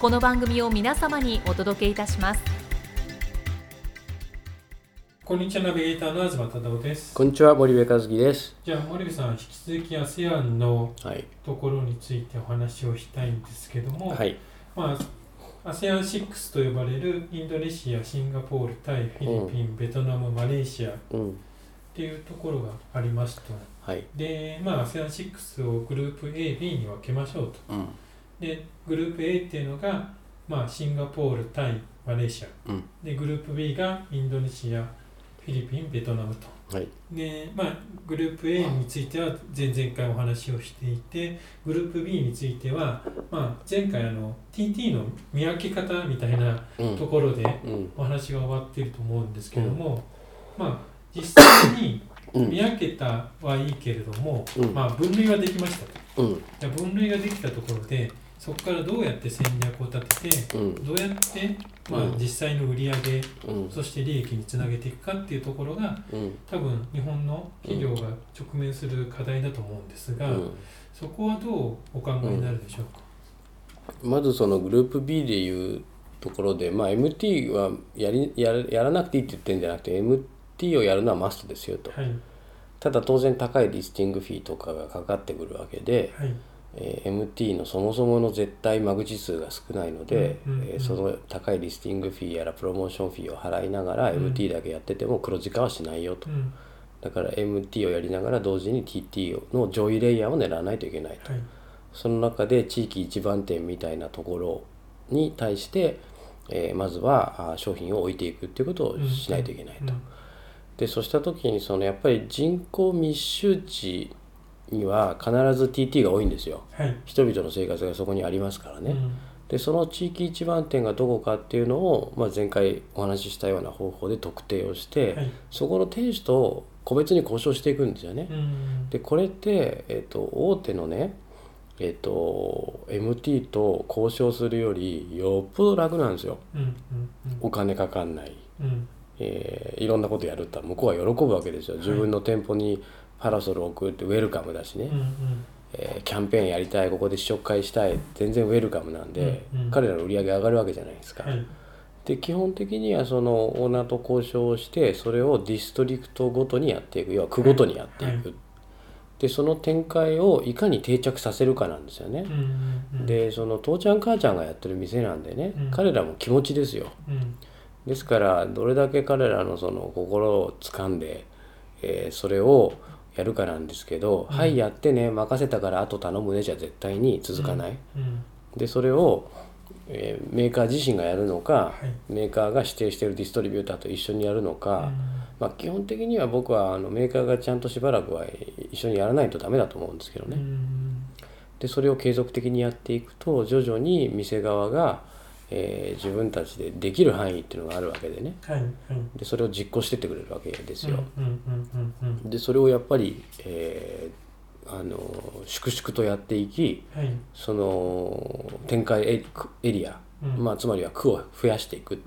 この番組を皆様にお届けいたしますこんにちはナビゲーターの東忠夫ですこんにちは森部和樹です。じゃあ森部さん引き続き ASEAN のはい。ところについてお話をしたいんですけども、はい。まあ ASEAN6 と呼ばれるインドネシア、シンガポール、タイ、フィリピン、ベトナム、マレーシアっうん。ていうところがありますとはい。で、まあ ASEAN6 をグループ A、B に分けましょうとうん。でグループ A っていうのが、まあ、シンガポール、タイ、マレーシアうん。でグループ B がインドネシア、フィリピン、ベトナムとはい。で、まあ、グループ A については前々回お話をしていてグループ B については、まあ、前回あの TT の見分け方みたいなうん。ところでうん。お話が終わっていると思うんですけども、まあ実際にうん。見分けたはいいけれども、うんまあ、分類はできましたとうん。分類ができたところでそこからどうやって戦略を立ててうん。どうやって、まあう、ん実際の売り上げうん。そして利益につなげていくかっていうところがうん。多分日本の企業が直面する課題だと思うんですが、うん。そこはどうお考えになるでしょうか、まずそのグループ B でいうところで、まあ MT はやりやらやらなくていいって言ってるんじゃなくて MT をやるのはマストですよと。はいただ当然高いリスティングフィーとかがかかってくるわけで、はいえー MT のそもそもの絶対間口数が少ないので、えーその高いリスティングフィーやらプロモーションフィーを払いながらうん MT だけやってても黒字化はしないよとう。んだから MT をやりながら同時に TT の上位レイヤーを狙わないといけないと。はいその中で地域一番店みたいなところに対して、えーまずはあ商品を置いていくっていうことをしないといけないと。うんでそうした時にそのやっぱり人口密集地には必ず TT が多いんですよ。はい。人々の生活がそこにありますからね。うん。でその地域一番店がどこかっていうのを、まあ、前回お話ししたような方法で特定をして、はい。そこの店主と個別に交渉していくんですよね。うん。でこれって、えっと大手のね、えっと MT と交渉するよりよっぽど楽なんですよ。うんうんお金かかんない、うん。えーいろんなことやるって向こうは喜ぶわけですよ。自分の店舗にパラソルを置くってウェルカムだしね、うんうん。えーキャンペーンやりたいここで試食会したい全然ウェルカムなんで、うんうん。彼らの売り上げ上がるわけじゃないですか。はい。で基本的にはそのオーナーと交渉をしてそれをディストリクトごとにやっていく。要は区ごとにやっていく、はでその展開をいかに定着させるかなんですよね。う、んうんうん。でその父ちゃん母ちゃんがやってる店なんでね、うん。彼らも気持ちですよ。うん。ですからどれだけ彼らのその心を掴んで、えーそれをやるかなんですけど「うん。はいやってね任せたからあと頼むね」じゃ絶対に続かない、うん。でそれを、えーメーカー自身がやるのか、はい。メーカーが指定しているディストリビューターと一緒にやるのか、まあ、基本的には僕はあのメーカーがちゃんとしばらくは一緒にやらないとダメだと思うんですけどね。ん。でそれを継続的にやっていくと徐々に店側が、えー自分たちでできる範囲っていうのがあるわけでね。はいはい。でそれを実行してってくれるわけですよ。うんうんうんうんでそれをやっぱり、えーあの粛々とやっていきはい。その展開エエリア、うん。まあ、つまりは区を増やしていくっ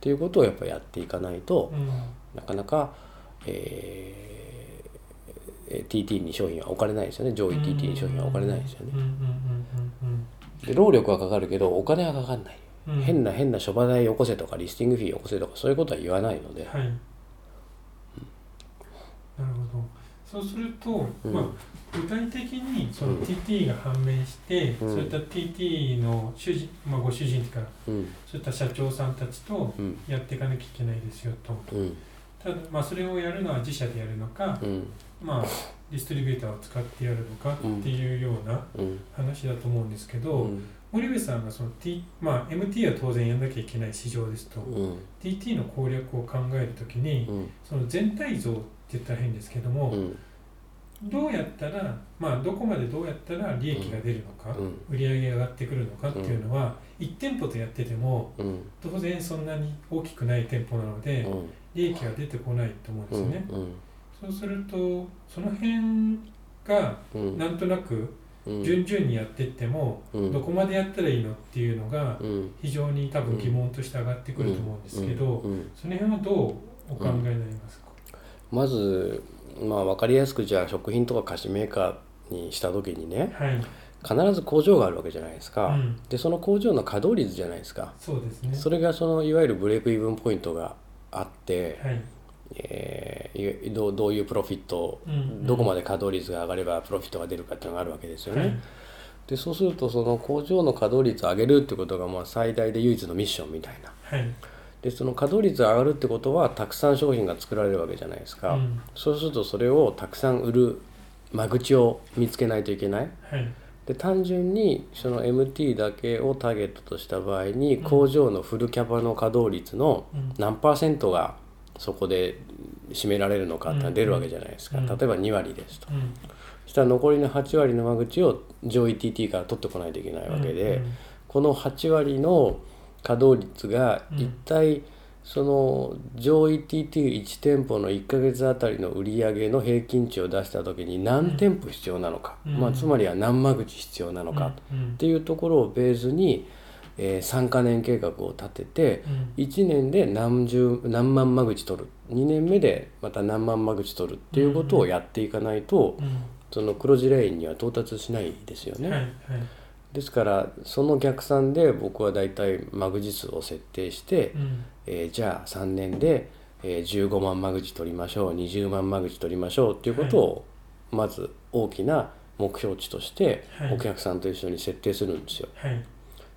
ていうことをやっぱりやっていかないと、うん。なかなか、えーえー TT に商品は置かれないですよね。上位 TT に商品は置かれないですよね。うんうんうん。で労力はかかるけどお金はかかんない、変な変な諸場代よこせとかリスティングフィーよこせとかそういうことは言わないので、はい。なるほど。そうすると、うん。まあ、具体的にそのうん。TT が判明して、うん。そういった TT の主人、まあ、ご主人というかうん。そういった社長さんたちとうん。やっていかなきゃいけないですよと。うん。ただ、まあ、それをやるのは自社でやるのか、うん。まあ、ディストリビューターを使ってやるのかっていうようなうん。話だと思うんですけど、うん森部さんがその、T まあ、MT は当然やんなきゃいけない市場ですと、うん。TT の攻略を考えるときに、うん。その全体像って言ったら変ですけども、うん。どうやったら、まあ、どこまでどうやったら利益が出るのか、うん。売り上げが上がってくるのかっていうのは、1店舗とやっててもうん。当然そんなに大きくない店舗なので、うん。利益が出てこないと思うんですよね。うん。そうするとその辺がうん。なんとなくうん順々にやっていっても、うん。どこまでやったらいいのっていうのがうん。非常に多分疑問として上がってくると思うんですけど、その辺はどうお考えになりますか、まずまあ分かりやすくじゃあ食品とか菓子メーカーにした時にねはい、必ず工場があるわけじゃないですか、うん。でその工場の稼働率じゃないですか。そうですね。それがそのいわゆるブレイクイブンポイントがあって、はい、えーいどうどういうプロフィットうんうんどこまで稼働率が上がればプロフィットが出るかっていうのがあるわけですよね。はいでそうするとその工場の稼働率を上げるってことがまあ最大で唯一のミッションみたいな。はいでその稼働率が上がるってことはたくさん商品が作られるわけじゃないですか。うんそうするとそれをたくさん売る間口を見つけないといけない。はいで単純にその MT だけをターゲットとした場合にうん工場のフルキャパの稼働率のうん何パーセントがそこで占められるのかって出るわけじゃないですか、うん。例えば2割ですと。うん。そしたら残りの8割の間口を上位 TT から取ってこないといけないわけで、うんこの8割の稼働率がうん。一体その上位 TT1 店舗の1ヶ月あたりの売り上げの平均値を出した時に何店舗必要なのか、うん。まあ、つまりは何間口必要なのかうん。っていうところをベースに、え3か年計画を立ててうん。1年で何十何万間口取る。2年目でまた何万間口取るっていうことをやっていかないと、うん。その黒字レインには到達しないですよね。はいはい。ですからその逆算で僕はだいたい間口数を設定して、うん。えーじゃあ3年で、えー15万間口取りましょう20万間口取りましょうっていうことをまず大きな目標値としてはい。お客さんと一緒に設定するんですよ。はい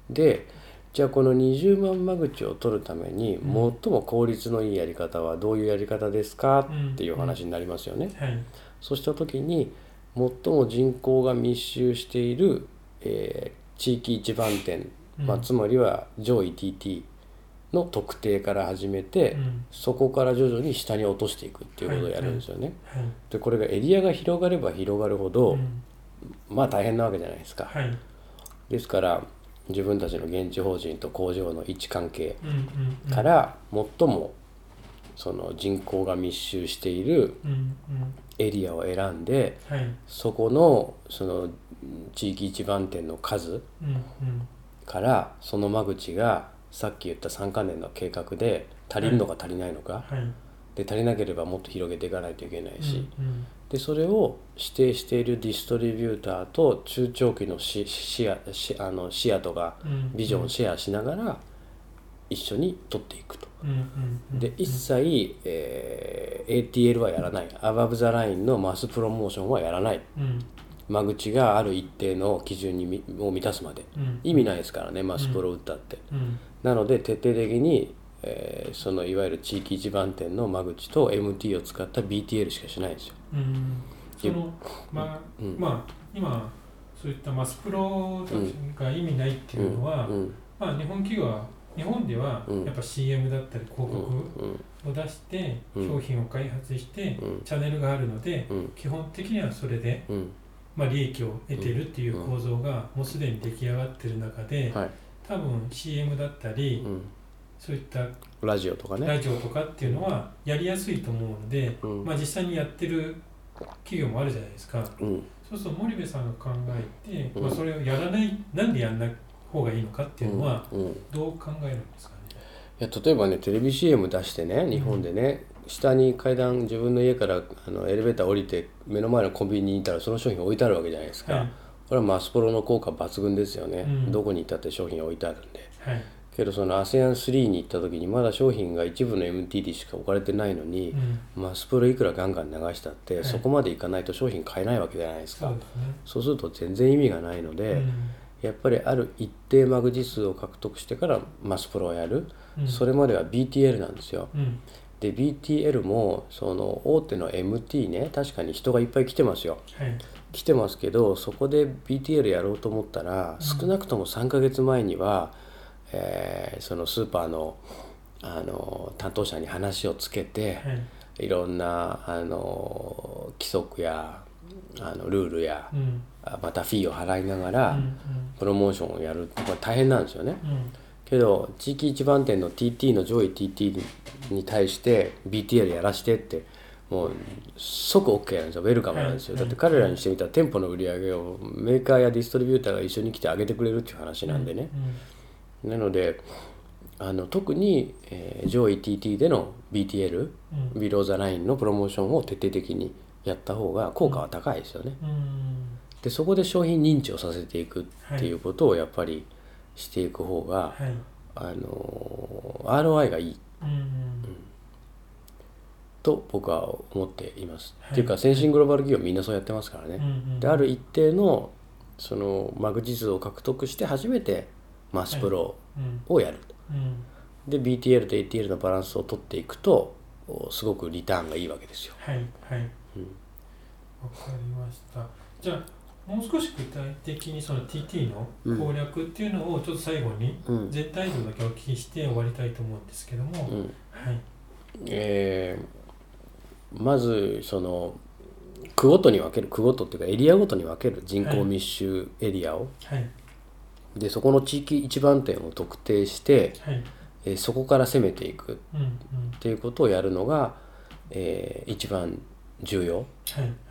でじゃあこの20万間口を取るためにうん。最も効率のいいやり方はどういうやり方ですか？うんっていう話になりますよね。はい。そうした時に最も人口が密集している、えー地域一番店、まあ、うんつまりは上位 TT の特定から始めて、うん。そこから徐々に下に落としていくっていうことをやるんですよね。はい。でこれがエリアが広がれば広がるほど、うん。まあ大変なわけじゃないですか。はい。ですから自分たちの現地法人と工場の位置関係から最もその人口が密集しているエリアを選んではい。そこのその地域一番店の数からその間口がさっき言った3か年の計画で足りるのか足りないのか、はい。で足りなければもっと広げていかないといけないし、うんでそれを指定しているディストリビューターと中長期のシシアシあのシアとかビジョンをシェアしながら一緒に取っていくと。で一切、えー ATL はやらない。アバブ・ザ・ラインのマスプロモーションはやらない。うん。間口がある一定の基準にみを満たすまで。うん。意味ないですからねマスプロ打ったって、うん。なので徹底的に、えーそのいわゆる地域一番店の間口と MT を使った BTL しかしないんですよ。うん。そのまあうん。まあ今そういったマスプロが意味ないっていうのは、うん。まあ日本企業は日本ではうん。やっぱ CM だったり広告うん。を出してうん。商品を開発してうん。チャンネルがあるのでうん。基本的にはそれでうん。まあ利益を得てるっていう構造がもうすでに出来上がってる中ではい。多分 CM だったりうんそういったラジオとかね。ラジオとかっていうのはやりやすいと思うのでうん。まあ実際にやってる企業もあるじゃないですか。うん。そうすると森部さんが考えてうん。まあそれをやらないなんでやんない方がいいのかっていうのはどう考えるんですかね？いや例えばねテレビ CM 出してね日本でね、下に階段自分の家からあのエレベーター降りて目の前のコンビニにいたらその商品置いてあるわけじゃないですか、はい。これはマスプロの効果抜群ですよね、うん。どこにいたって商品置いてあるんで。はいけどその ASEAN3 に行った時にまだ商品が一部の MT でしか置かれてないのに、うん。マスプロいくらガンガン流したって、はいそこまでいかないと商品買えないわけじゃないですか。そうですね。そうすると全然意味がないので、うん。やっぱりある一定マグジ数を獲得してからマスプロをやる、うん。それまでは BTL なんですよ。うん。で BTL もその大手の MT ね確かに人がいっぱい来てますよ。はい。来てますけどそこで BTL やろうと思ったら、少なくとも3ヶ月前には、えーそのスーパーのあの担当者に話をつけて、はい。いろんなあの規則やあのルールや、うん。あまたフィーを払いながら、うんプロモーションをやるこれ大変なんですよね。うん。うんけど地域一番店の TT の上位 TT に対して BTL やらしてってもう即 OK なんですよ。ウェルカムなんですよ、はい。だって彼らにしてみたら店舗の売り上げをメーカーやディストリビューターが一緒に来て上げてくれるっていう話なんでね、なのであの特に、えー上位 TT での BTL、うん。ビローザラインのプロモーションを徹底的にやった方が効果は高いですよね。うん。うんでそこで商品認知をさせていくっていうことをやっぱりしていく方が、はい。あの ROI がいい。うんうん。と僕は思っています。はい。っていうか先進グローバル企業みんなそうやってますからね。うんうんである一定のそのマグジ数を獲得して初めてマスプロうん。をやる。うん。で BTL と ATL のバランスを取っていくとおすごくリターンがいいわけですよ。はいはい。うんわかりました。じゃあもう少し具体的にその TT の攻略っていうのをちょっと最後にうん。全体像だけお聞きして終わりたいと思うんですけども、うん。はい。えーまずその区ごとに分ける区ごとっていうかエリアごとに分ける人口密集エリアを、はいでそこの地域一番点を特定して、はい。えーそこから攻めていくっうんうん。ていうことをやるのが、えー一番重要。はい。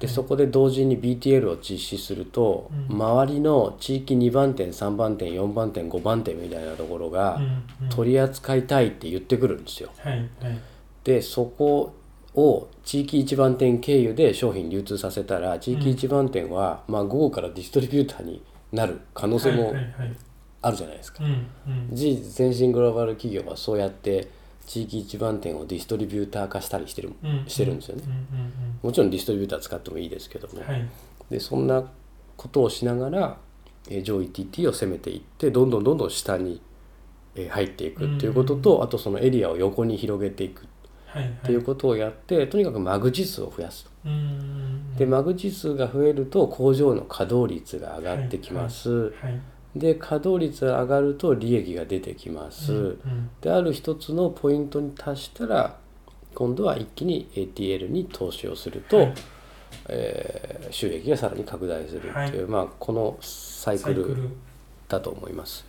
でそこで同時に BTL を実施すると、うん。周りの地域2番店3番店4番店5番店みたいなところが、うんうん。取り扱いたいって言ってくるんですよ。はいはい。でそこを地域一番店経由で商品流通させたら地域一番店は、まあ、午後からディストリビューターになる可能性もはいはいはい。あるじゃないですか。うんうん。事実先進グローバル企業はそうやって地域一番店をディストリビューター化したりしてる,、うんしてるんですよね。う。んもちろんディストリビューター使ってもいいですけども、うんはい。でそんなことをしながら、えー上位 TT を攻めていってどんどんどんどん下に、えー入っていくっていうことと、あとそのエリアを横に広げていくはいはい。っていうことをやって、とにかくマグジ数を増やすと。でマグジ数が増えると工場の稼働率が上がってきます。はいで稼働率が上がると利益が出てきます。うんうんである一つのポイントに達したら今度は一気に ATL に投資をすると、はいえー収益がさらに拡大するっていう、まあ、このサイクルだと思います。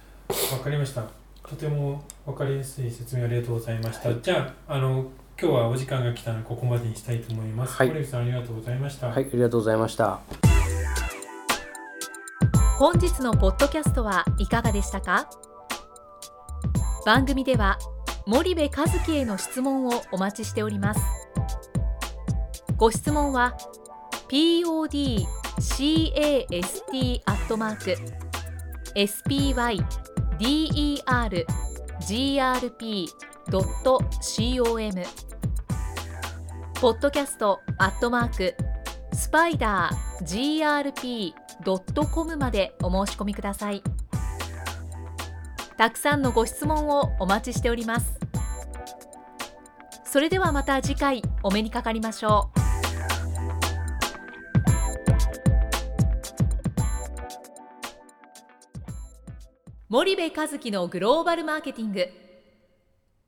わかりました。とてもわかりやすい説明ありがとうございました。はいじゃあ、あの今日はお時間が来たのでここまでにしたいと思います。はい堀口さんありがとうございました。はい、ありがとうございました。本日のポッドキャストはいかがでしたか？番組では森部一樹への質問をお待ちしておりますご質問は podcast アットマーク spider.com ポッドキャストアットマークスパイダー grp.com までお申し込みください。たくさんのご質問をお待ちしております。それではまた次回お目にかかりましょう。森部一樹のグローバルマーケティング。